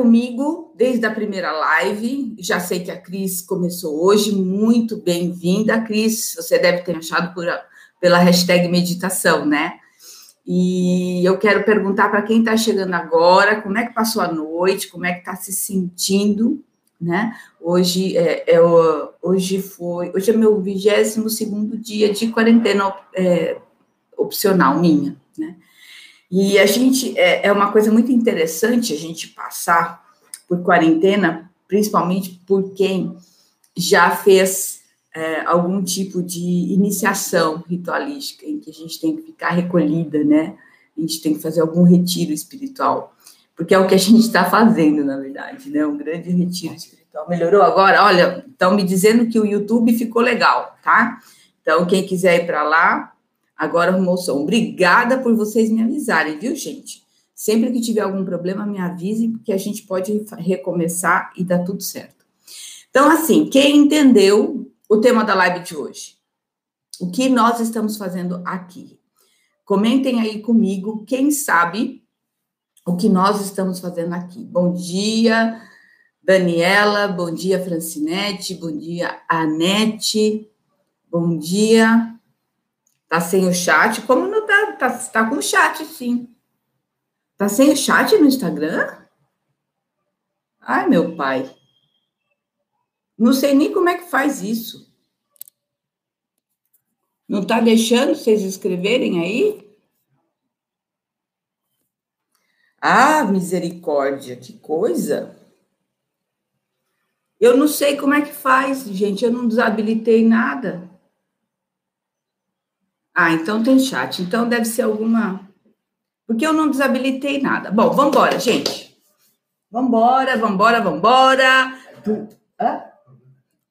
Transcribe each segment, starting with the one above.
comigo desde a primeira live. Já sei que a Cris começou hoje. Muito bem-vinda, Cris. Você deve ter achado por, pela hashtag meditação, né? E eu quero perguntar para quem está chegando agora, como é que passou a noite, como é que está se sentindo, né? Hoje é, é, hoje foi, hoje é meu 22 segundo dia de quarentena é, opcional minha, né? E a gente, é, é uma coisa muito interessante a gente passar por quarentena, principalmente por quem já fez é, algum tipo de iniciação ritualística, em que a gente tem que ficar recolhida, né? A gente tem que fazer algum retiro espiritual, porque é o que a gente está fazendo, na verdade, né? Um grande retiro espiritual. Melhorou agora? Olha, estão me dizendo que o YouTube ficou legal, tá? Então, quem quiser ir para lá, Agora arrumou som. Obrigada por vocês me avisarem, viu, gente? Sempre que tiver algum problema, me avisem, porque a gente pode recomeçar e dar tudo certo. Então, assim, quem entendeu o tema da live de hoje? O que nós estamos fazendo aqui? Comentem aí comigo, quem sabe o que nós estamos fazendo aqui. Bom dia, Daniela, bom dia, Francinete, bom dia, Anete, bom dia, Tá sem o chat? Como não tá? Tá, tá com o chat, sim. Tá sem o chat no Instagram? Ai, meu pai. Não sei nem como é que faz isso. Não tá deixando vocês escreverem aí? Ah, misericórdia, que coisa. Eu não sei como é que faz, gente. Eu não desabilitei nada. Ah, então tem chat. Então deve ser alguma. Porque eu não desabilitei nada. Bom, vamos embora, gente. Vambora, vambora, vambora. Hã?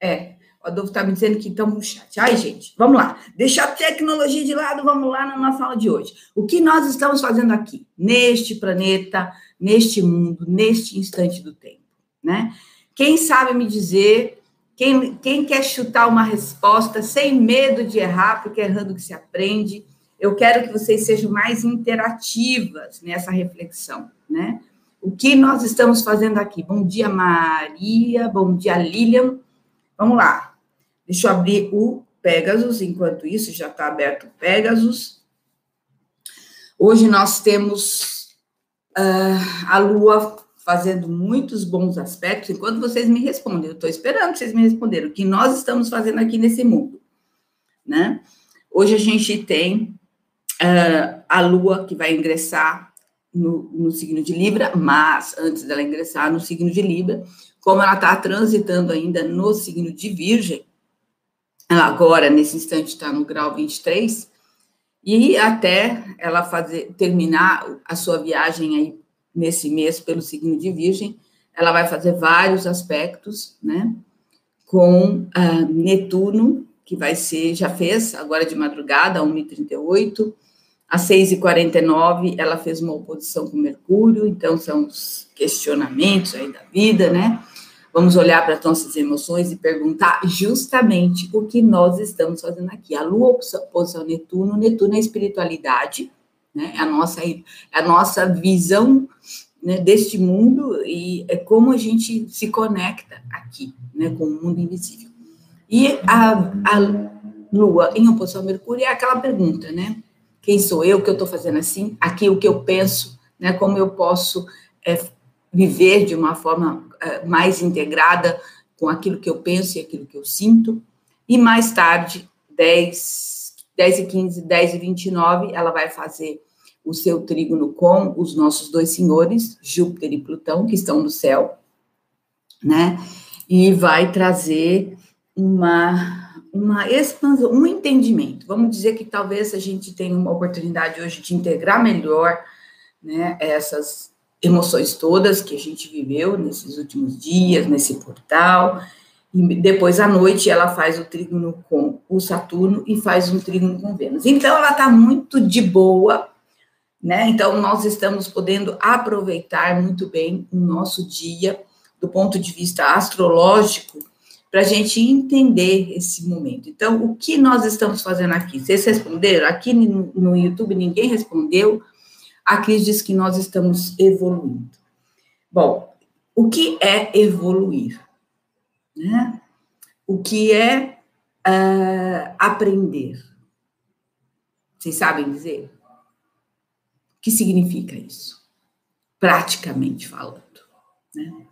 É, o Adolfo está me dizendo que estamos no chat. Ai, gente, vamos lá. Deixa a tecnologia de lado, vamos lá na nossa aula de hoje. O que nós estamos fazendo aqui, neste planeta, neste mundo, neste instante do tempo, né? Quem sabe me dizer quem, quem quer chutar uma resposta sem medo de errar, porque é errando que se aprende, eu quero que vocês sejam mais interativas nessa reflexão, né? O que nós estamos fazendo aqui? Bom dia, Maria. Bom dia, Lilian. Vamos lá. Deixa eu abrir o Pegasus, enquanto isso já está aberto o Pegasus. Hoje nós temos uh, a Lua fazendo muitos bons aspectos, enquanto vocês me respondem, eu estou esperando vocês me responderem o que nós estamos fazendo aqui nesse mundo, né? Hoje a gente tem uh, a Lua que vai ingressar no, no, signo de Libra, mas antes dela ingressar no signo de Libra, como ela está transitando ainda no signo de Virgem, ela agora, nesse instante, está no grau 23, e até ela fazer, terminar a sua viagem aí nesse mês pelo signo de Virgem, ela vai fazer vários aspectos, né? Com uh, Netuno, que vai ser, já fez, agora de madrugada, 1h38, às 6h49, ela fez uma oposição com Mercúrio, então são os questionamentos aí da vida, né? Vamos olhar para as nossas emoções e perguntar justamente o que nós estamos fazendo aqui. A Lua oposição Netuno, Netuno é a espiritualidade, né? É a nossa, é a nossa visão né, deste mundo e é como a gente se conecta aqui, né, com o mundo invisível. E a, a Lua em oposição a Mercúrio é aquela pergunta, né? Quem sou eu? Que eu estou fazendo assim? Aqui o que eu penso, né? Como eu posso é, viver de uma forma é, mais integrada com aquilo que eu penso e aquilo que eu sinto. E mais tarde, 10 10 e 15, 10 e 29, ela vai fazer o seu trígono com os nossos dois senhores, Júpiter e Plutão, que estão no céu, né? E vai trazer uma, uma expansão, um entendimento. Vamos dizer que talvez a gente tenha uma oportunidade hoje de integrar melhor, né, essas emoções todas que a gente viveu nesses últimos dias, nesse portal, e depois à noite ela faz o trígono com o Saturno e faz um trígono com Vênus. Então ela está muito de boa, né? Então nós estamos podendo aproveitar muito bem o nosso dia do ponto de vista astrológico para a gente entender esse momento. Então, o que nós estamos fazendo aqui? Vocês responderam? Aqui no, YouTube ninguém respondeu. A Cris diz que nós estamos evoluindo. Bom, o que é evoluir? Né? O que é uh, aprender? Vocês sabem dizer? Que significa isso? Praticamente falando. Né?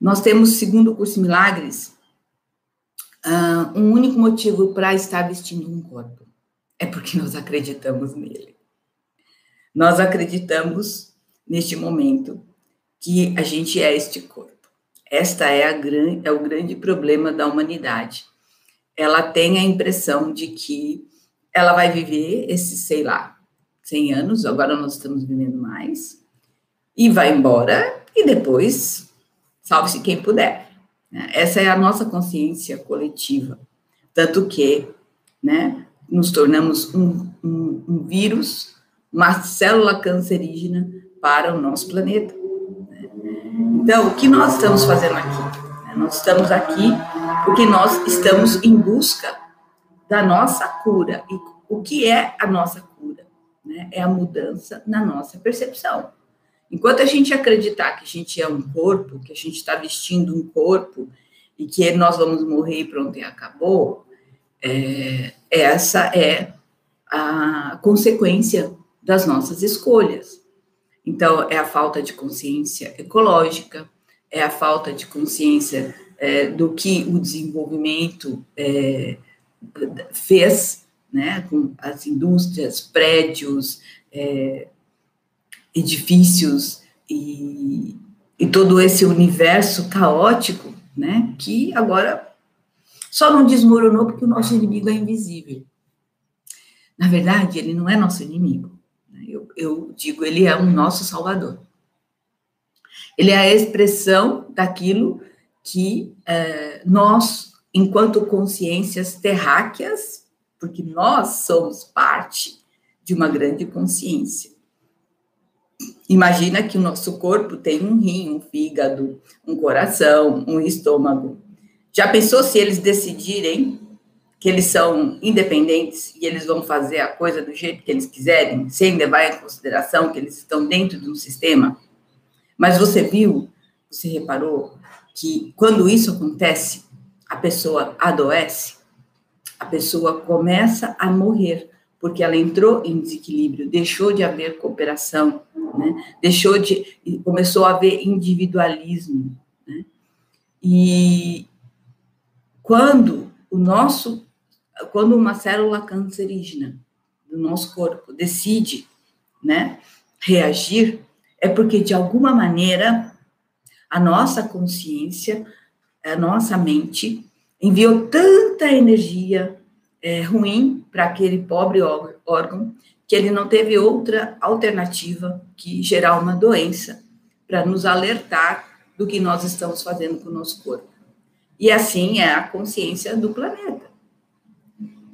Nós temos, segundo o curso Milagres, uh, um único motivo para estar vestindo um corpo. É porque nós acreditamos nele. Nós acreditamos, neste momento, que a gente é este corpo. Esta é, a gran, é o grande problema da humanidade. Ela tem a impressão de que ela vai viver esses, sei lá, 100 anos, agora nós estamos vivendo mais, e vai embora, e depois, salve-se quem puder. Né? Essa é a nossa consciência coletiva. Tanto que, né, nos tornamos um, um, um vírus, uma célula cancerígena para o nosso planeta. Então, o que nós estamos fazendo aqui? Nós estamos aqui porque nós estamos em busca da nossa cura. E o que é a nossa? Né? É a mudança na nossa percepção. Enquanto a gente acreditar que a gente é um corpo, que a gente está vestindo um corpo e que nós vamos morrer e pronto, e acabou, é, essa é a consequência das nossas escolhas. Então, é a falta de consciência ecológica, é a falta de consciência é, do que o desenvolvimento é, fez, né, com as indústrias, prédios, é, edifícios e, e todo esse universo caótico, né, que agora só não desmoronou porque o nosso inimigo é invisível. Na verdade, ele não é nosso inimigo. Eu, eu digo, ele é o nosso Salvador. Ele é a expressão daquilo que é, nós, enquanto consciências terráqueas, porque nós somos parte de uma grande consciência. Imagina que o nosso corpo tem um rim, um fígado, um coração, um estômago. Já pensou se eles decidirem que eles são independentes e eles vão fazer a coisa do jeito que eles quiserem, sem levar em consideração que eles estão dentro de um sistema. Mas você viu, você reparou que quando isso acontece, a pessoa adoece, a pessoa começa a morrer, porque ela entrou em desequilíbrio, deixou de haver cooperação, né? deixou de, começou a haver individualismo. Né? E quando o nosso quando uma célula cancerígena do nosso corpo decide, né, reagir, é porque de alguma maneira a nossa consciência, a nossa mente enviou tanta energia é, ruim para aquele pobre órgão que ele não teve outra alternativa que gerar uma doença para nos alertar do que nós estamos fazendo com o nosso corpo. E assim é a consciência do planeta.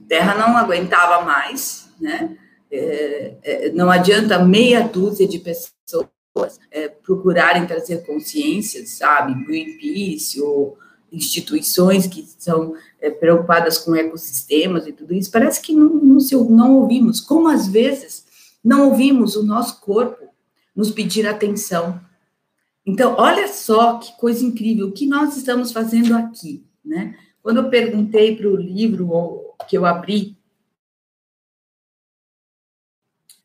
Terra não aguentava mais, né? É, é, não adianta meia dúzia de pessoas é, procurarem trazer consciência, sabe? Greenpeace ou instituições que são é, preocupadas com ecossistemas e tudo isso. Parece que não, não, se, não ouvimos. Como às vezes não ouvimos o nosso corpo nos pedir atenção. Então, olha só que coisa incrível, o que nós estamos fazendo aqui, né? Quando eu perguntei para o livro que eu abri,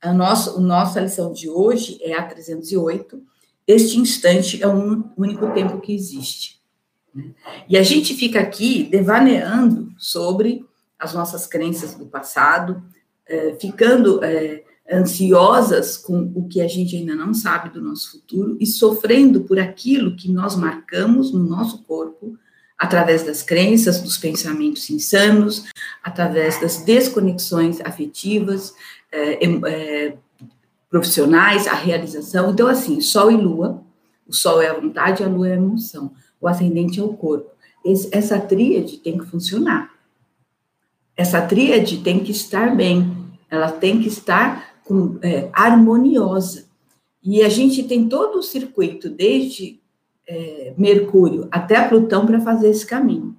a nossa, a nossa lição de hoje é a 308. Este instante é o único tempo que existe. E a gente fica aqui devaneando sobre as nossas crenças do passado, é, ficando é, ansiosas com o que a gente ainda não sabe do nosso futuro e sofrendo por aquilo que nós marcamos no nosso corpo através das crenças, dos pensamentos insanos, através das desconexões afetivas, é, profissionais, a realização. Então, assim, Sol e Lua, o Sol é a vontade, a Lua é a emoção, o ascendente é o corpo. Esse, essa tríade tem que funcionar. Essa tríade tem que estar bem, ela tem que estar com, é, harmoniosa. E a gente tem todo o circuito, desde é, Mercúrio até Plutão para fazer esse caminho,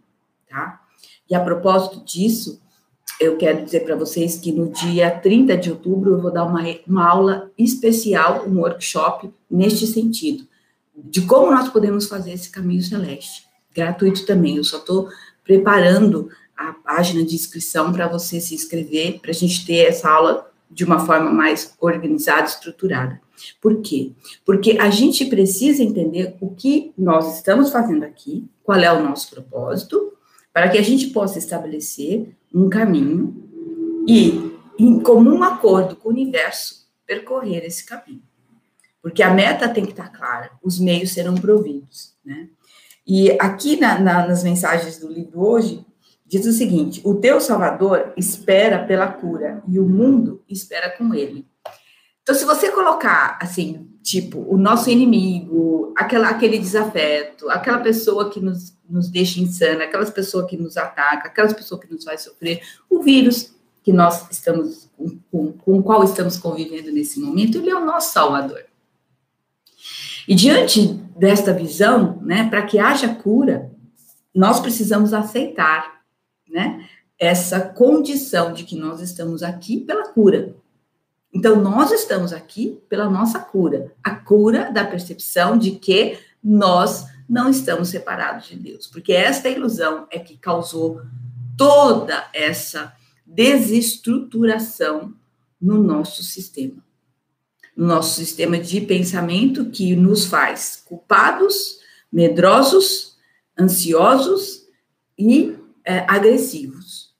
tá? E a propósito disso, eu quero dizer para vocês que no dia 30 de outubro eu vou dar uma, uma aula especial, um workshop neste sentido. De como nós podemos fazer esse caminho celeste. Gratuito também, eu só estou preparando a página de inscrição para você se inscrever, para a gente ter essa aula de uma forma mais organizada, estruturada. Por quê? Porque a gente precisa entender o que nós estamos fazendo aqui, qual é o nosso propósito, para que a gente possa estabelecer um caminho e, em comum acordo com o universo, percorrer esse caminho. Porque a meta tem que estar clara, os meios serão providos, né? E aqui na, na, nas mensagens do livro hoje, diz o seguinte: o teu Salvador espera pela cura e o mundo espera com ele. Então, se você colocar assim, tipo, o nosso inimigo, aquela, aquele desafeto, aquela pessoa que nos, nos deixa insana, aquelas pessoas que nos atacam, aquelas pessoas que nos faz sofrer, o vírus que nós estamos com, com, com o qual estamos convivendo nesse momento, ele é o nosso salvador. E diante desta visão, né, para que haja cura, nós precisamos aceitar, né, essa condição de que nós estamos aqui pela cura. Então, nós estamos aqui pela nossa cura, a cura da percepção de que nós não estamos separados de Deus, porque esta ilusão é que causou toda essa desestruturação no nosso sistema no nosso sistema de pensamento que nos faz culpados, medrosos, ansiosos e é, agressivos,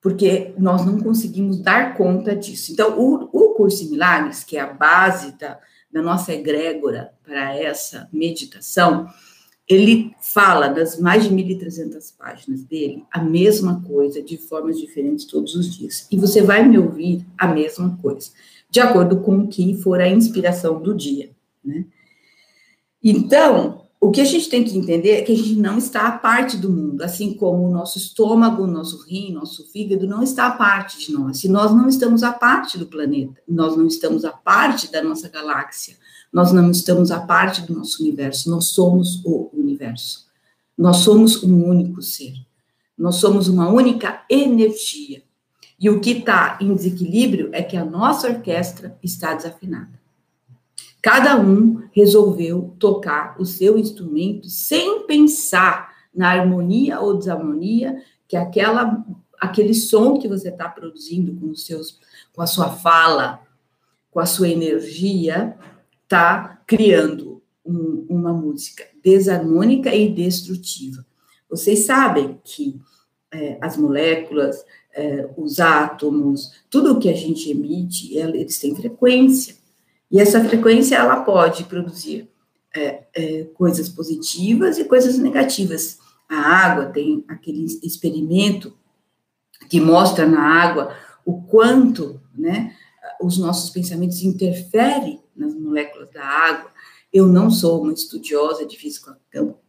porque nós não conseguimos dar conta disso. Então, o, o curso em milagres, que é a base da, da nossa egrégora para essa meditação, ele fala das mais de 1.300 páginas dele a mesma coisa, de formas diferentes todos os dias. E você vai me ouvir a mesma coisa de acordo com o que for a inspiração do dia, né? Então, o que a gente tem que entender é que a gente não está à parte do mundo, assim como o nosso estômago, o nosso rim, nosso fígado não está à parte de nós. Se nós não estamos à parte do planeta, nós não estamos à parte da nossa galáxia, nós não estamos à parte do nosso universo, nós somos o universo. Nós somos um único ser. Nós somos uma única energia. E o que está em desequilíbrio é que a nossa orquestra está desafinada. Cada um resolveu tocar o seu instrumento sem pensar na harmonia ou desarmonia que aquela, aquele som que você está produzindo com os seus, com a sua fala, com a sua energia, está criando um, uma música desarmônica e destrutiva. Vocês sabem que é, as moléculas, é, os átomos, tudo o que a gente emite, eles têm frequência. E essa frequência, ela pode produzir é, é, coisas positivas e coisas negativas. A água tem aquele experimento que mostra na água o quanto, né, os nossos pensamentos interferem nas moléculas da água, eu não sou uma estudiosa de física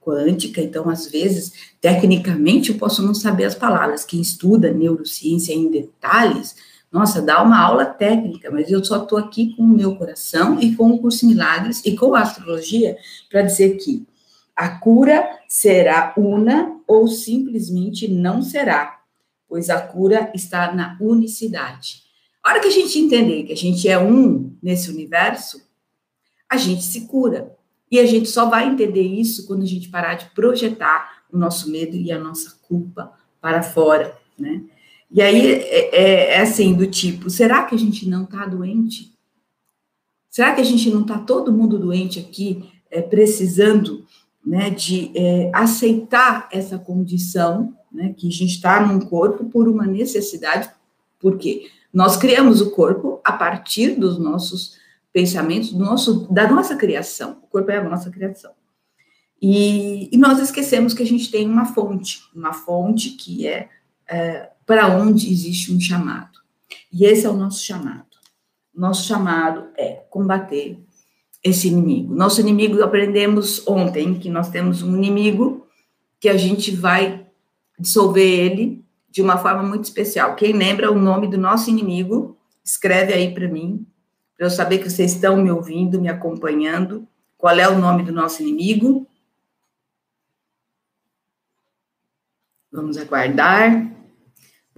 quântica, então, às vezes, tecnicamente, eu posso não saber as palavras. Quem estuda neurociência em detalhes, nossa, dá uma aula técnica, mas eu só estou aqui com o meu coração e com o curso Milagres e com a astrologia para dizer que a cura será una ou simplesmente não será, pois a cura está na unicidade. A hora que a gente entender que a gente é um nesse universo, a gente se cura. E a gente só vai entender isso quando a gente parar de projetar o nosso medo e a nossa culpa para fora, né? E aí é, é, é assim, do tipo, será que a gente não está doente? Será que a gente não está todo mundo doente aqui, é, precisando né, de é, aceitar essa condição, né, que a gente está num corpo por uma necessidade, porque nós criamos o corpo a partir dos nossos pensamentos do nosso, da nossa criação. O corpo é a nossa criação. E, e nós esquecemos que a gente tem uma fonte, uma fonte que é, é para onde existe um chamado. E esse é o nosso chamado. Nosso chamado é combater esse inimigo. Nosso inimigo, aprendemos ontem que nós temos um inimigo que a gente vai dissolver ele de uma forma muito especial. Quem lembra o nome do nosso inimigo, escreve aí para mim, para eu saber que vocês estão me ouvindo, me acompanhando. Qual é o nome do nosso inimigo? Vamos aguardar.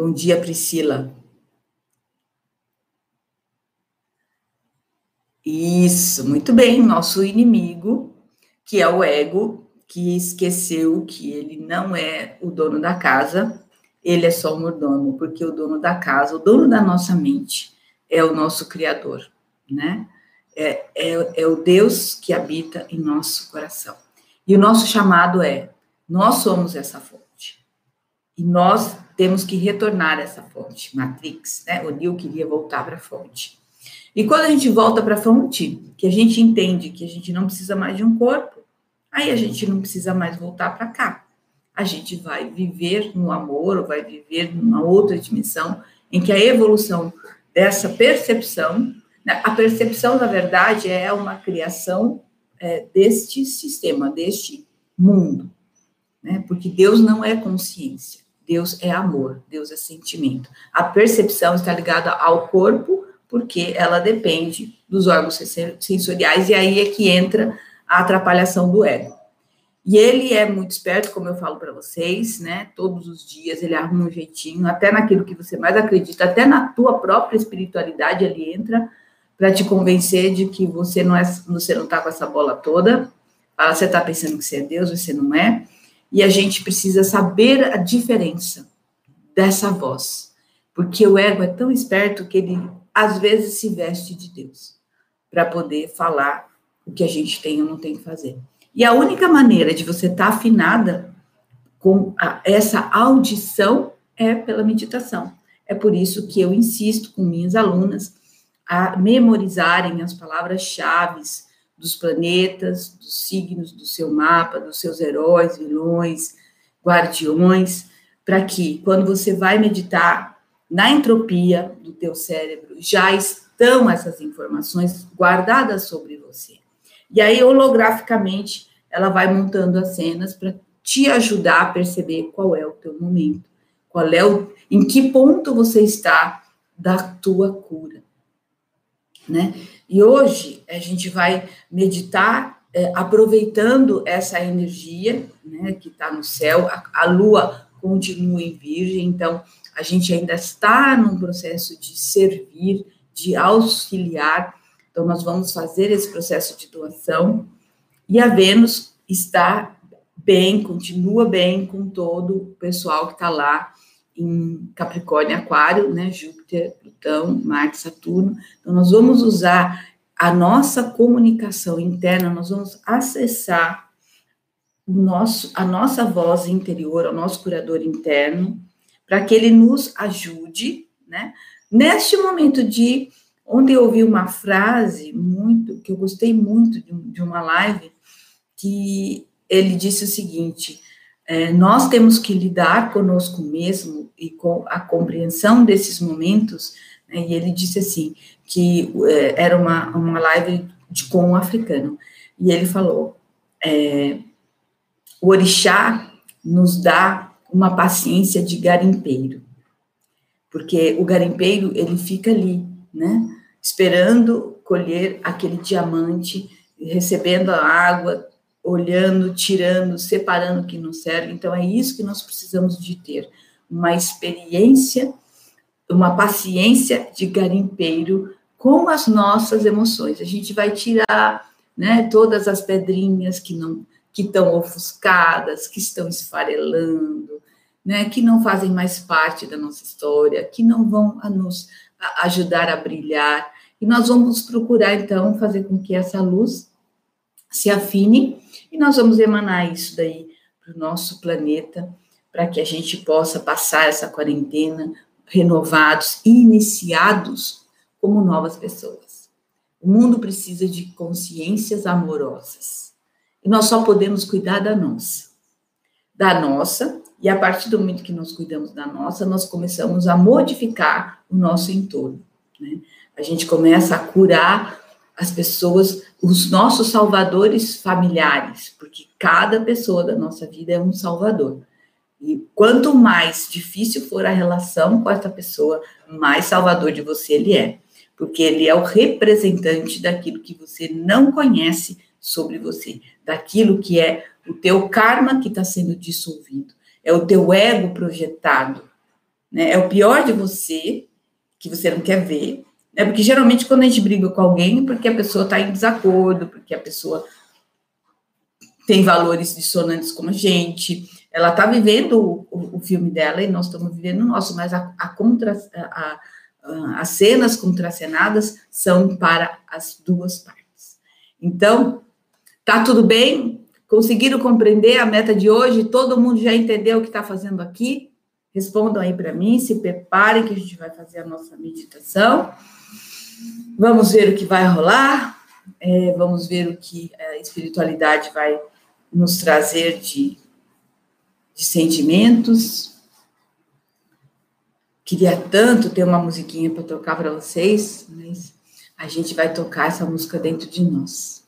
Bom dia, Priscila. Isso, muito bem. Nosso inimigo que é o ego que esqueceu que ele não é o dono da casa, ele é só o mordomo, porque o dono da casa, o dono da nossa mente, é o nosso Criador, né? É, é, é o Deus que habita em nosso coração. E o nosso chamado é: nós somos essa fonte. E nós temos que retornar essa fonte, Matrix, né? O Neil queria voltar para a fonte. E quando a gente volta para a fonte, que a gente entende que a gente não precisa mais de um corpo, aí a gente não precisa mais voltar para cá. A gente vai viver no amor, ou vai viver numa outra dimensão, em que a evolução dessa percepção, né? a percepção, na verdade, é uma criação é, deste sistema, deste mundo, né? Porque Deus não é consciência, Deus é amor, Deus é sentimento. A percepção está ligada ao corpo, porque ela depende dos órgãos sensoriais, e aí é que entra a atrapalhação do ego. E ele é muito esperto, como eu falo para vocês, né? Todos os dias ele arruma um jeitinho, até naquilo que você mais acredita, até na tua própria espiritualidade ele entra para te convencer de que você não é, você não está com essa bola toda. Ah, você está pensando que você é Deus, você não é. E a gente precisa saber a diferença dessa voz, porque o ego é tão esperto que ele às vezes se veste de Deus para poder falar o que a gente tem ou não tem que fazer. E a única maneira de você estar tá afinada com a, essa audição é pela meditação. É por isso que eu insisto com minhas alunas a memorizarem as palavras-chave dos planetas, dos signos do seu mapa, dos seus heróis, vilões, guardiões, para que quando você vai meditar na entropia do teu cérebro, já estão essas informações guardadas sobre você. E aí, holograficamente, ela vai montando as cenas para te ajudar a perceber qual é o teu momento, qual é o, em que ponto você está da tua cura né? E hoje a gente vai meditar é, aproveitando essa energia, né, que está no céu. A, a Lua continua em Virgem, então a gente ainda está num processo de servir, de auxiliar. Então nós vamos fazer esse processo de doação. E a Vênus está bem, continua bem com todo o pessoal que está lá em Capricórnio Aquário, né? Júpiter, Plutão, Marte, Saturno. Então, nós vamos usar a nossa comunicação interna, nós vamos acessar o nosso, a nossa voz interior, o nosso curador interno, para que ele nos ajude, né? Neste momento de. Ontem eu ouvi uma frase muito, que eu gostei muito de, de uma live, que ele disse o seguinte: é, nós temos que lidar conosco mesmo e com a compreensão desses momentos. Né, e ele disse assim que é, era uma, uma live de, com um africano e ele falou: é, o orixá nos dá uma paciência de garimpeiro, porque o garimpeiro ele fica ali, né, esperando colher aquele diamante, recebendo a água, olhando, tirando, separando o que não serve. Então, é isso que nós precisamos de ter, uma experiência, uma paciência de garimpeiro com as nossas emoções. A gente vai tirar, né, todas as pedrinhas que não que estão ofuscadas, que estão esfarelando, né, que não fazem mais parte da nossa história, que não vão a nos ajudar a brilhar. E nós vamos procurar então fazer com que essa luz se afine e nós vamos emanar isso daí para o nosso planeta, para que a gente possa passar essa quarentena renovados iniciados como novas pessoas. O mundo precisa de consciências amorosas. E nós só podemos cuidar da nossa. Da nossa, e a partir do momento que nós cuidamos da nossa, nós começamos a modificar o nosso entorno. Né? A gente começa a curar as pessoas, os nossos salvadores familiares, porque cada pessoa da nossa vida é um salvador. E quanto mais difícil for a relação com essa pessoa, mais salvador de você ele é, porque ele é o representante daquilo que você não conhece sobre você, daquilo que é o teu karma que está sendo dissolvido, é o teu ego projetado, né? É o pior de você que você não quer ver, é porque geralmente quando a gente briga com alguém, é porque a pessoa está em desacordo, porque a pessoa tem valores dissonantes como a gente. Ela está vivendo o, o, filme dela e nós estamos vivendo o nosso, mas a, a contra, a, a, as cenas contracenadas são para as duas partes. Então, tá tudo bem? Conseguiram compreender a meta de hoje? Todo mundo já entendeu o que está fazendo aqui? Respondam aí para mim, se preparem que a gente vai fazer a nossa meditação. Vamos ver o que vai rolar, é, vamos ver o que a espiritualidade vai nos trazer de, de sentimentos. Queria tanto ter uma musiquinha para tocar para vocês, mas a gente vai tocar essa música dentro de nós.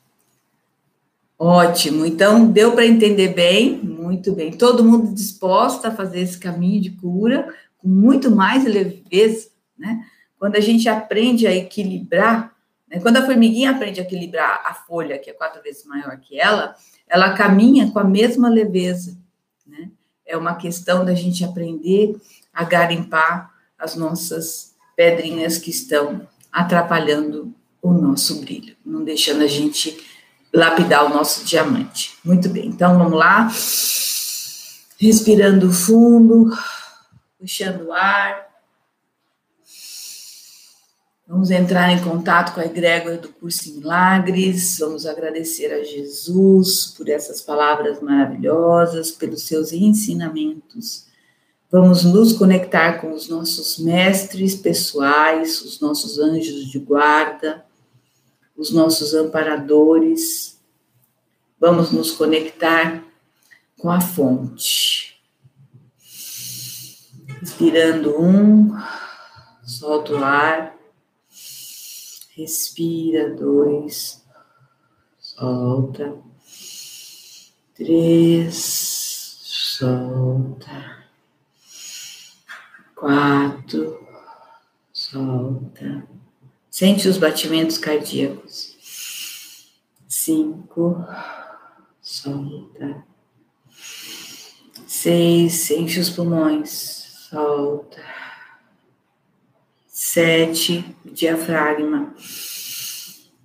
Ótimo, então deu para entender bem, muito bem. Todo mundo disposto a fazer esse caminho de cura com muito mais leveza, né? Quando a gente aprende a equilibrar, né? quando a formiguinha aprende a equilibrar a folha, que é quatro vezes maior que ela, ela caminha com a mesma leveza, né? É uma questão da gente aprender a garimpar as nossas pedrinhas que estão atrapalhando o nosso brilho, não deixando a gente lapidar o nosso diamante. Muito bem, então vamos lá. Respirando fundo, puxando o ar. Vamos entrar em contato com a egrégora do curso em Milagres, vamos agradecer a Jesus por essas palavras maravilhosas, pelos seus ensinamentos. Vamos nos conectar com os nossos mestres pessoais, os nossos anjos de guarda, os nossos amparadores. Vamos nos conectar com a fonte. Inspirando um, solta o ar. Respira dois, solta. Três, solta. Quatro, solta. Sente os batimentos cardíacos. Cinco, solta. Seis, enche os pulmões, solta sete, diafragma.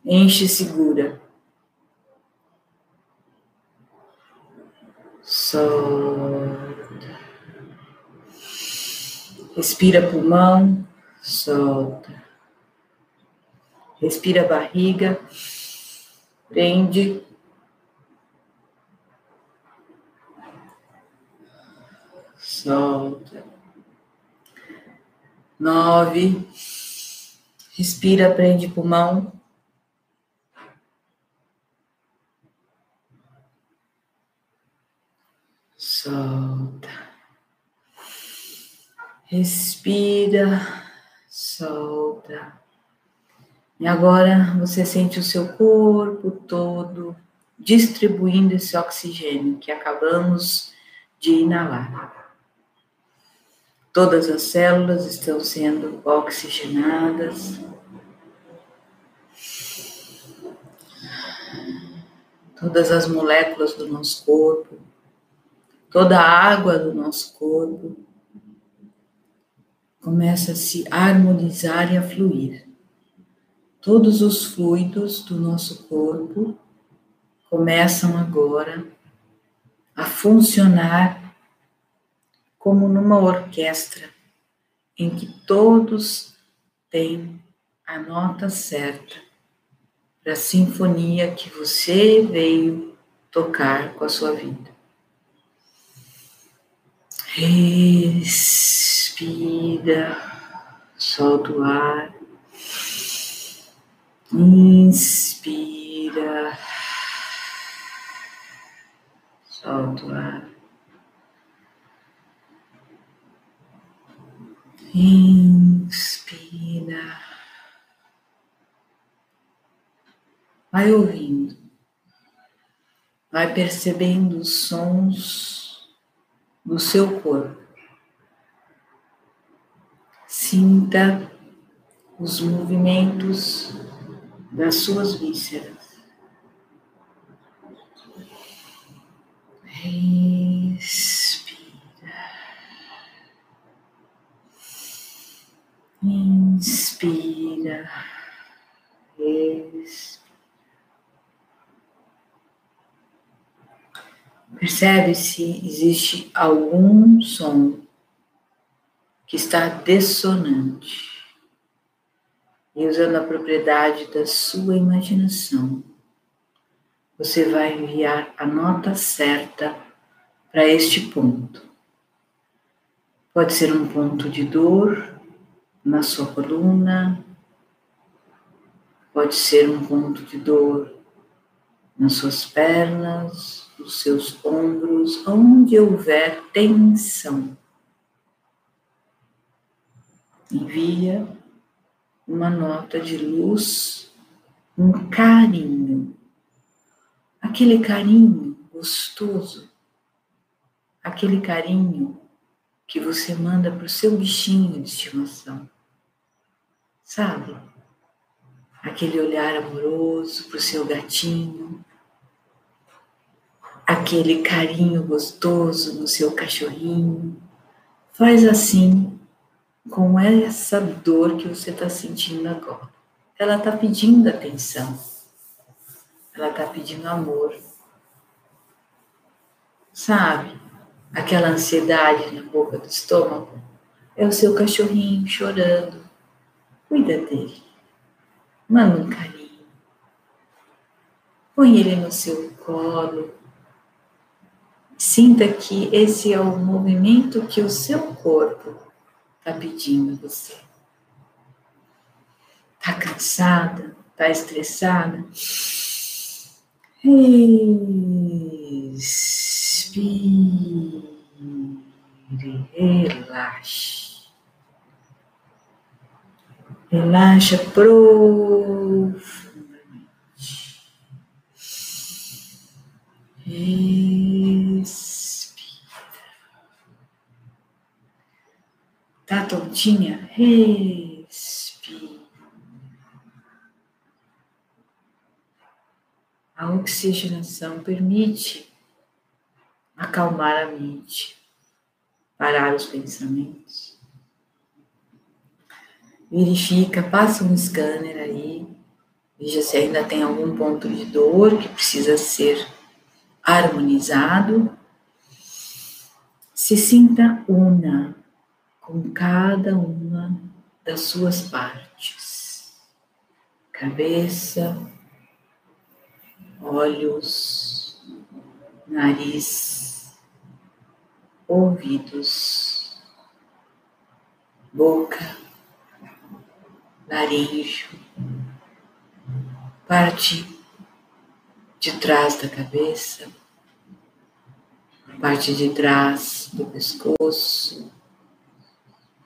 Enche e segura. Solta. Respira pulmão, solta. Respira barriga, prende. Solta nove. Respira, prende pulmão. Solta. Respira, solta. E agora você sente o seu corpo todo distribuindo esse oxigênio que acabamos de inalar. Todas as células estão sendo oxigenadas. Todas as moléculas do nosso corpo, toda a água do nosso corpo começa a se harmonizar e a fluir. Todos os fluidos do nosso corpo começam agora a funcionar como numa orquestra em que todos têm a nota certa para a sinfonia que você veio tocar com a sua vida. Respira, solta o ar, inspira, solta o ar. Inspira. Vai ouvindo. Vai percebendo os sons no seu corpo. Sinta os movimentos das suas vísceras. Isso. Inspira, expira. Percebe se existe algum som que está dissonante. E usando a propriedade da sua imaginação, você vai enviar a nota certa para este ponto. Pode ser um ponto de dor na sua coluna, pode ser um ponto de dor nas suas pernas, nos seus ombros, onde houver tensão. Envia uma nota de luz, um carinho, aquele carinho gostoso, aquele carinho que você manda para o seu bichinho de estimação. Sabe? Aquele olhar amoroso para o seu gatinho, aquele carinho gostoso no seu cachorrinho. Faz assim com essa dor que você está sentindo agora. Ela está pedindo atenção, ela está pedindo amor. Sabe? Aquela ansiedade na boca do estômago é o seu cachorrinho chorando. Cuida dele. Manda um carinho. Põe ele no seu colo Sinta que esse é o movimento que o seu corpo está pedindo você. Está cansada? Está estressada? Respire, relaxe. Relaxa profundamente. Respira. Tá tontinha? Respira. A oxigenação permite acalmar a mente, parar os pensamentos. Verifica, passa um scanner aí, veja se ainda tem algum ponto de dor que precisa ser harmonizado, se sinta una com cada uma das suas partes, cabeça, olhos, nariz, ouvidos, boca, laringe, parte de trás da cabeça, parte de trás do pescoço,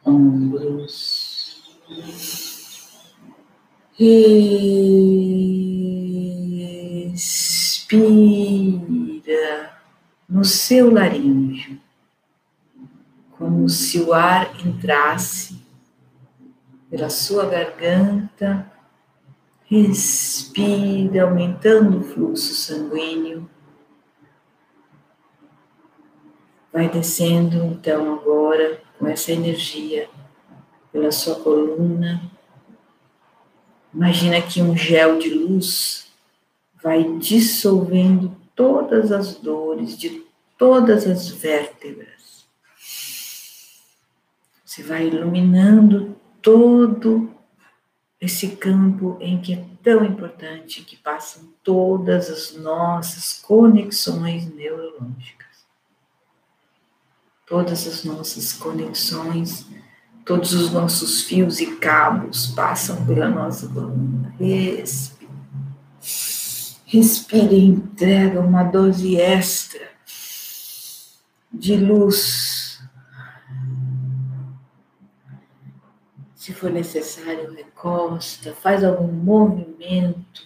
ombros. Respira no seu laríngeo, como se o ar entrasse pela sua garganta Respira, aumentando o fluxo sanguíneo. Vai descendo então agora com essa energia pela sua coluna. Imagina que um gel de luz vai dissolvendo todas as dores de todas as vértebras. Você vai iluminando todo esse campo em que é tão importante que passam todas as nossas conexões neurológicas. Todas as nossas conexões, todos os nossos fios e cabos passam pela nossa coluna. Respire. Respire e entrega uma dose extra de luz Se for necessário, recosta, faz algum movimento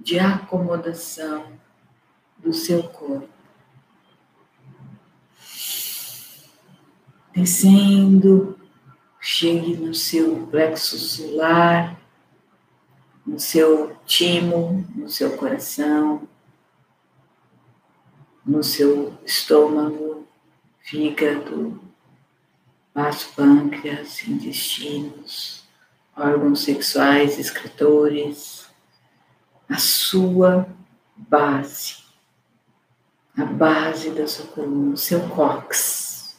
de acomodação do seu corpo. Descendo, chegue no seu plexo solar, no seu timo, no seu coração, no seu estômago, fígado, vaso pâncreas, intestinos, órgãos sexuais, escritores, a sua base, na base da sua coluna, seu cóccix.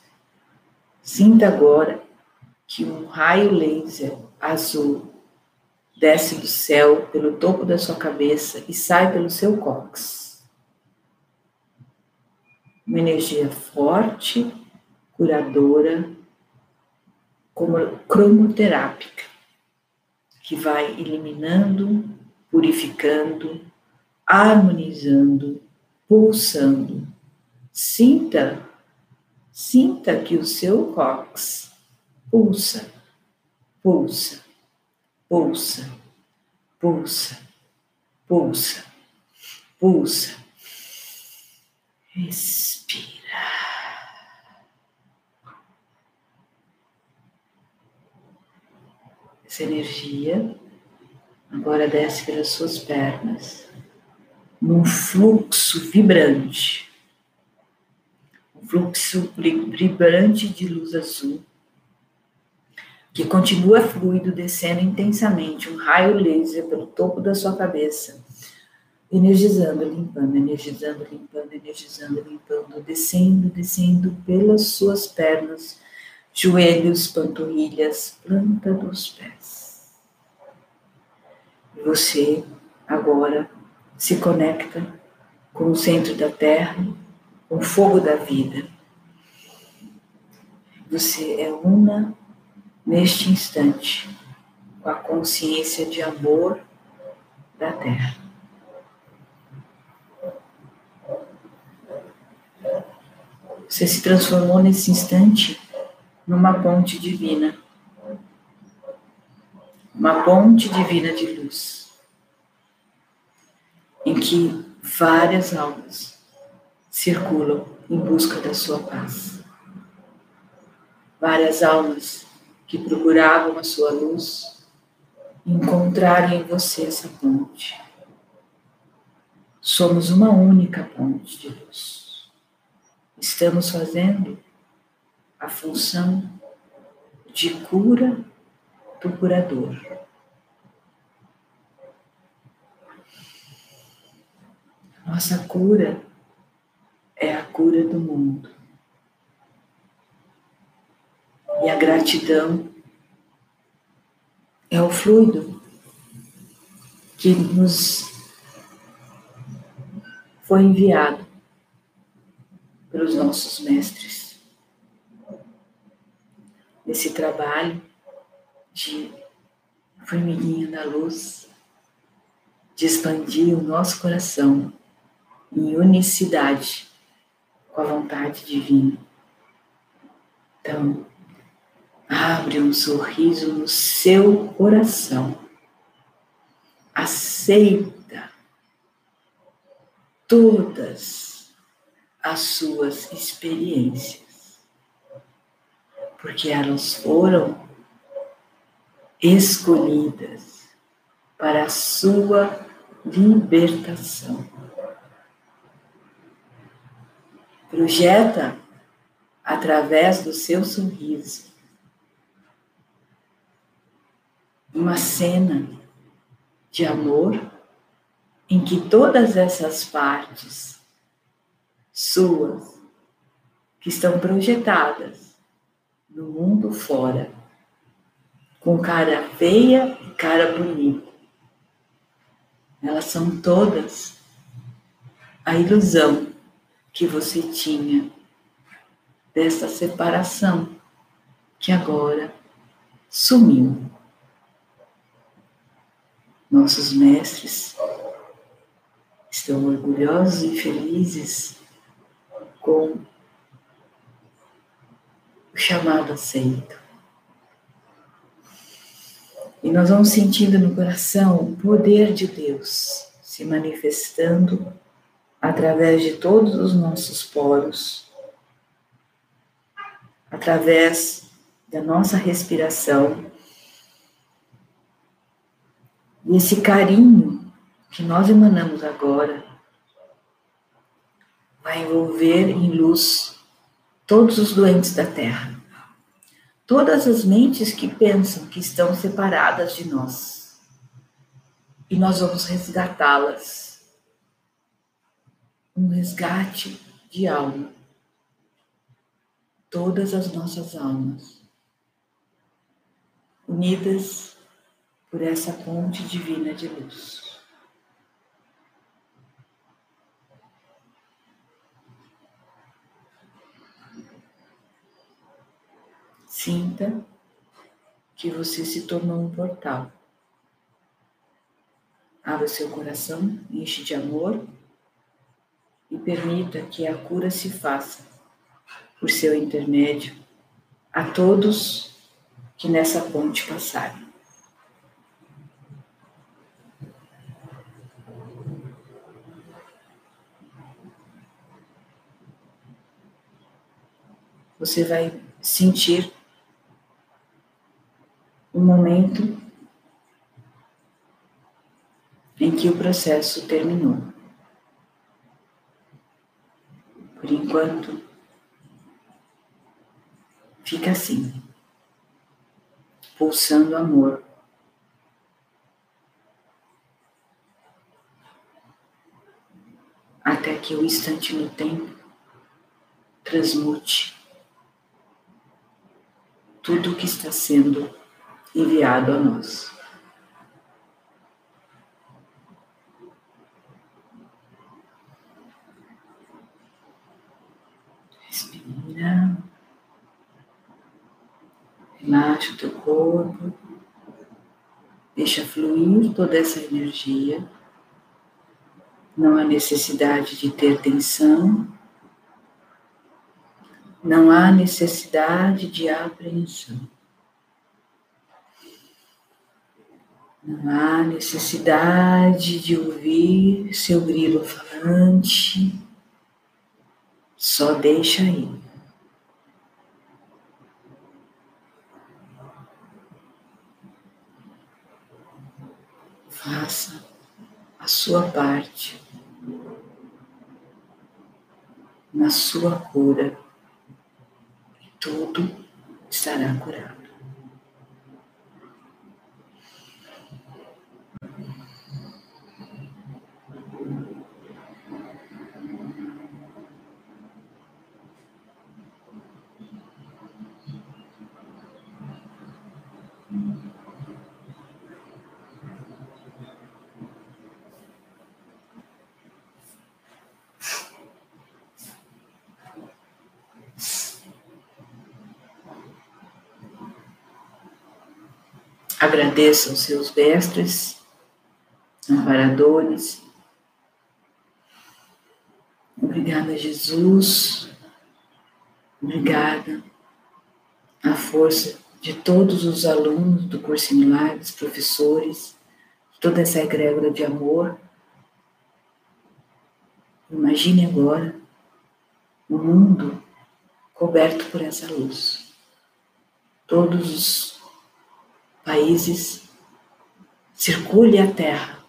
Sinta agora que um raio laser azul desce do céu pelo topo da sua cabeça e sai pelo seu cóccix. Uma energia forte, curadora, como cromoterápica, que vai eliminando, purificando, harmonizando, pulsando. Sinta, sinta que o seu cóccix pulsa, pulsa, pulsa, pulsa, pulsa, pulsa. Respira. Essa energia. Agora desce pelas suas pernas. Num fluxo vibrante, um fluxo vibrante de luz azul, que continua fluido, descendo intensamente, um raio laser pelo topo da sua cabeça, energizando, limpando, energizando, limpando, energizando, limpando, descendo, descendo pelas suas pernas, joelhos, panturrilhas, planta dos pés. Você agora se conecta com o centro da Terra, com o fogo da vida. Você é una neste instante com a consciência de amor da Terra. Você se transformou nesse instante numa ponte divina, uma ponte divina de luz em que várias almas circulam em busca da sua paz. Várias almas que procuravam a sua luz encontrarem em você essa ponte. Somos uma única ponte de luz. Estamos fazendo a função de cura do curador. Nossa cura é a cura do mundo. E a gratidão é o fluido que nos foi enviado pelos nossos mestres. Nesse trabalho de formiguinha da luz, de expandir o nosso coração em unicidade com a vontade divina. Então, abre um sorriso no seu coração. Aceita todas as suas experiências, porque elas foram escolhidas para a sua libertação. Projeta através do seu sorriso uma cena de amor em que todas essas partes suas que estão projetadas no mundo fora, com cara feia e cara bonita, elas são todas a ilusão que você tinha dessa separação que agora sumiu. Nossos mestres estão orgulhosos e felizes com o chamado aceito. E nós vamos sentindo no coração o poder de Deus se manifestando através de todos os nossos poros, através da nossa respiração. E esse carinho que nós emanamos agora vai envolver em luz todos os doentes da Terra, todas as mentes que pensam que estão separadas de nós. E nós vamos resgatá-las um resgate de alma, todas as nossas almas, unidas por essa ponte divina de luz. Sinta que você se tornou um portal. Abra seu coração, enche de amor e permita que a cura se faça por seu intermédio a todos que nessa ponte passarem. Você vai sentir o momento em que o processo terminou. Por enquanto, fica assim, pulsando amor. Até que o instante no tempo transmute tudo o que está sendo enviado a nós. Respira. Relaxa o teu corpo. Deixa fluir toda essa energia. Não há necessidade de ter tensão. Não há necessidade de apreensão. Não há necessidade de ouvir seu grilo falante, só deixa aí. Faça a sua parte na sua cura e tudo estará curado. Agradeçam seus mestres, amparadores. Obrigada, Jesus. Obrigada à força de todos os alunos do curso Milagres, professores, toda essa egrégora de amor. Imagine agora o mundo coberto por essa luz. Todos os países, circule a Terra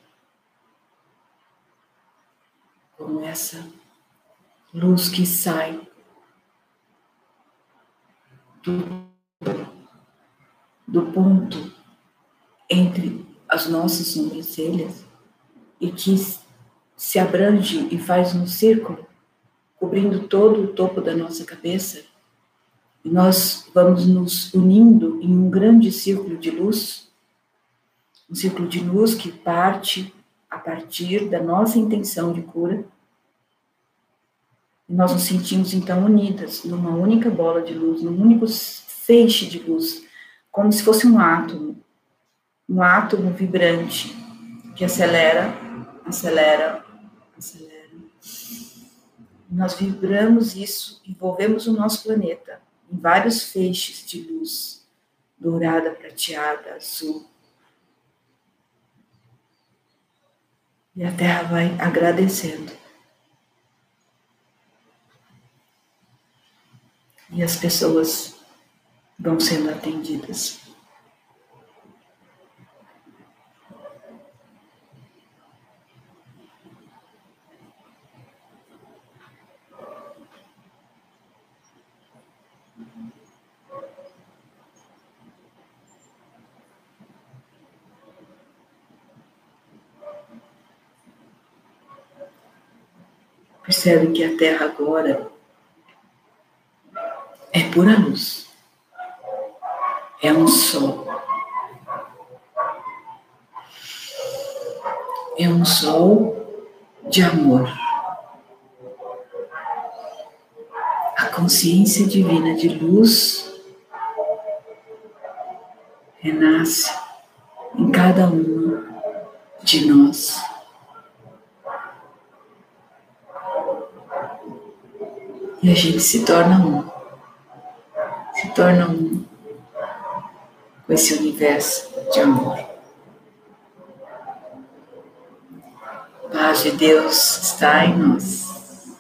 como essa luz que sai do, do ponto entre as nossas sobrancelhas e que se abrange e faz um círculo, cobrindo todo o topo da nossa cabeça e nós vamos nos unindo em um grande círculo de luz, um círculo de luz que parte a partir da nossa intenção de cura. E nós nos sentimos então unidas numa única bola de luz, num único feixe de luz, como se fosse um átomo, um átomo vibrante que acelera, acelera, acelera. Nós vibramos isso, envolvemos o nosso planeta em vários feixes de luz, dourada, prateada, azul. E a terra vai agradecendo. E as pessoas vão sendo atendidas. Percebe que a Terra agora é pura luz. É um sol. É um sol de amor. A consciência divina de luz renasce em cada uma de nós. E a gente se torna um. Se torna um com esse universo de amor. A paz de Deus está em nós.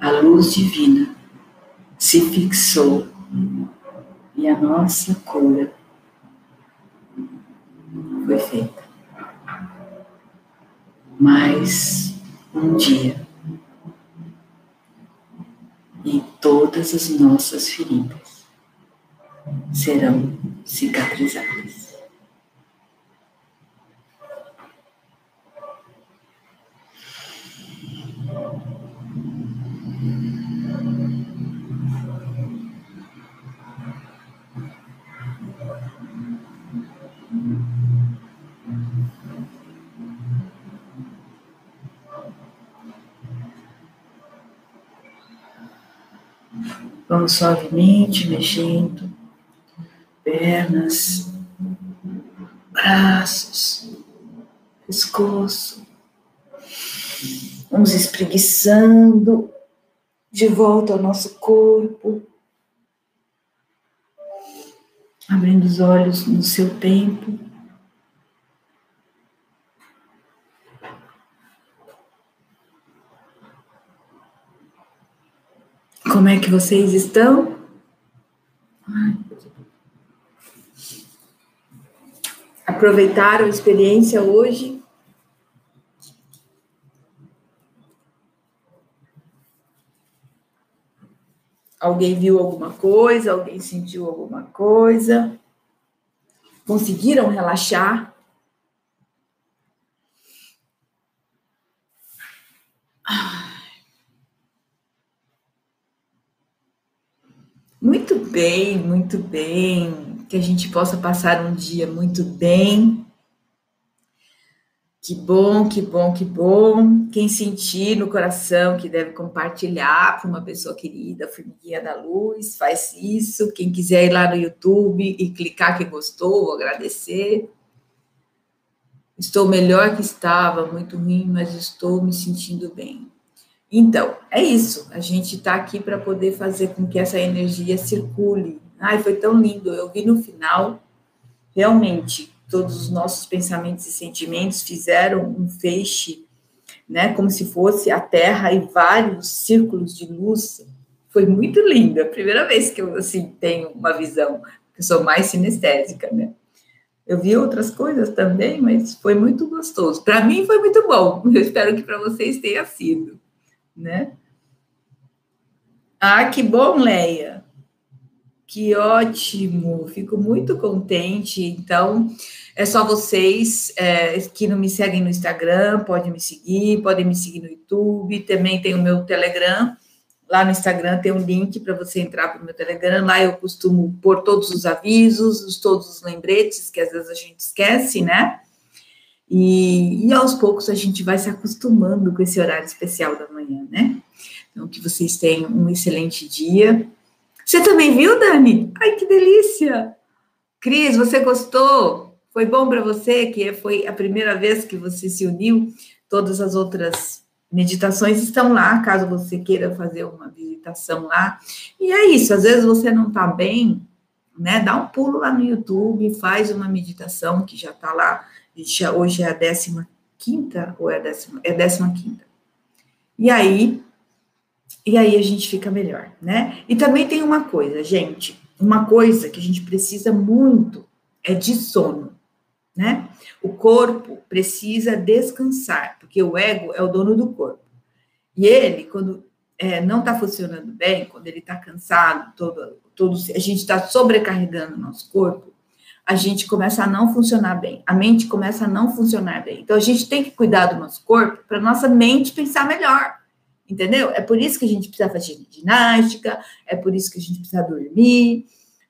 A luz divina se fixou e a nossa cura foi feita. Mas um dia e todas as nossas feridas serão cicatrizadas. Vamos suavemente mexendo, pernas, braços, pescoço. Vamos espreguiçando de volta ao nosso corpo. Abrindo os olhos no seu tempo. Como é que vocês estão? Aproveitaram a experiência hoje? Alguém viu alguma coisa? Alguém sentiu alguma coisa? Conseguiram relaxar? Muito bem, muito bem. Que a gente possa passar um dia muito bem. Que bom, que bom, que bom. Quem sentir no coração que deve compartilhar para uma pessoa querida, Formiguinha da Luz, faz isso. Quem quiser ir lá no YouTube e clicar que gostou, agradecer. Estou melhor que estava, muito ruim, mas estou me sentindo bem. Então, é isso. A gente está aqui para poder fazer com que essa energia circule. Ai, foi tão lindo. Eu vi no final, realmente, todos os nossos pensamentos e sentimentos fizeram um feixe, né? Como se fosse a Terra e vários círculos de luz. Foi muito lindo. É a primeira vez que eu, assim, tenho uma visão. Eu sou mais sinestésica, né? Eu vi outras coisas também, mas foi muito gostoso. Para mim foi muito bom. Eu espero que para vocês tenha sido né? Ah, que bom, Leia. Que ótimo, fico muito contente. Então, é só vocês é, que não me seguem no Instagram, podem me seguir, podem me seguir no YouTube, também tem o meu Telegram. Lá no Instagram tem um link para você entrar para o meu Telegram. Lá eu costumo pôr todos os avisos, todos os lembretes, que às vezes a gente esquece, né? E, e, aos poucos a gente vai se acostumando com esse horário especial da manhã, né? Então, que vocês tenham um excelente dia. Você também viu, Dani? Ai, que delícia! Cris, você gostou? Foi bom para você, que foi a primeira vez que você se uniu? Todas as outras meditações estão lá, caso você queira fazer uma visitação lá. E é isso, às vezes você não está bem, né? Dá um pulo lá no YouTube, faz uma meditação que já está lá já, hoje é a décima quinta ou é a décima? É a décima quinta. E aí, e aí a gente fica melhor, né? E também tem uma coisa, gente, uma coisa que a gente precisa muito é de sono, né? O corpo precisa descansar, porque o ego é o dono do corpo. E ele, quando é, não está funcionando bem, quando ele está cansado, todo, todo, a gente está sobrecarregando o nosso corpo, a gente começa a não funcionar bem, a mente começa a não funcionar bem. Então a gente tem que cuidar do nosso corpo para nossa mente pensar melhor, Entendeu? É por isso que a gente precisa fazer ginástica, é por isso que a gente precisa dormir,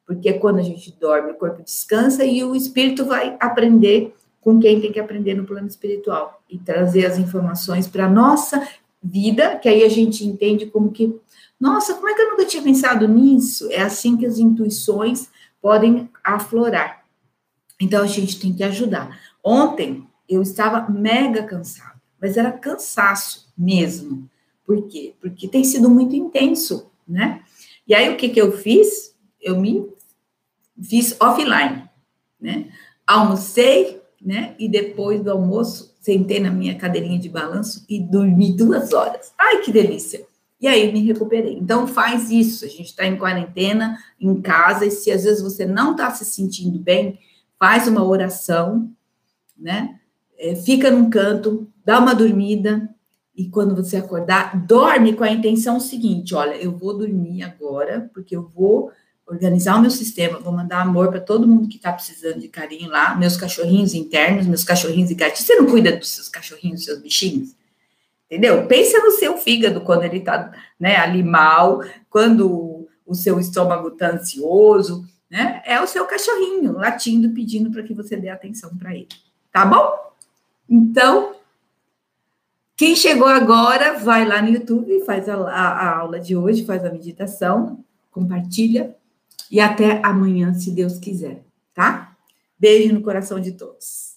porque quando a gente dorme, o corpo descansa e o espírito vai aprender com quem tem que aprender no plano espiritual e trazer as informações para a nossa vida, que aí a gente entende como que, nossa, como é que eu nunca tinha pensado nisso? É assim que as intuições podem aflorar. Então a gente tem que ajudar. Ontem eu estava mega cansada, mas era cansaço mesmo. Por quê? Porque tem sido muito intenso, né? E aí o que que eu fiz? Eu me fiz offline, né? Almocei, né? E depois do almoço sentei na minha cadeirinha de balanço e dormi duas horas. Ai, que delícia! E aí me recuperei. Então faz isso. A gente está em quarentena, em casa, e se às vezes você não está se sentindo bem, faz uma oração, né? É, fica num canto, dá uma dormida, e quando você acordar, dorme com a intenção seguinte: olha, eu vou dormir agora, porque eu vou organizar o meu sistema, vou mandar amor para todo mundo que está precisando de carinho lá, meus cachorrinhos internos, meus cachorrinhos e gatinhos. Você não cuida dos seus cachorrinhos, dos seus bichinhos? Entendeu? Pensa no seu fígado quando ele está né, ali mal, quando o seu estômago está ansioso, né? É o seu cachorrinho latindo, pedindo para que você dê atenção para ele. Tá bom? Então, quem chegou agora, vai lá no YouTube, faz a, a, a aula de hoje, faz a meditação, compartilha e até amanhã, se Deus quiser, tá? Beijo no coração de todos.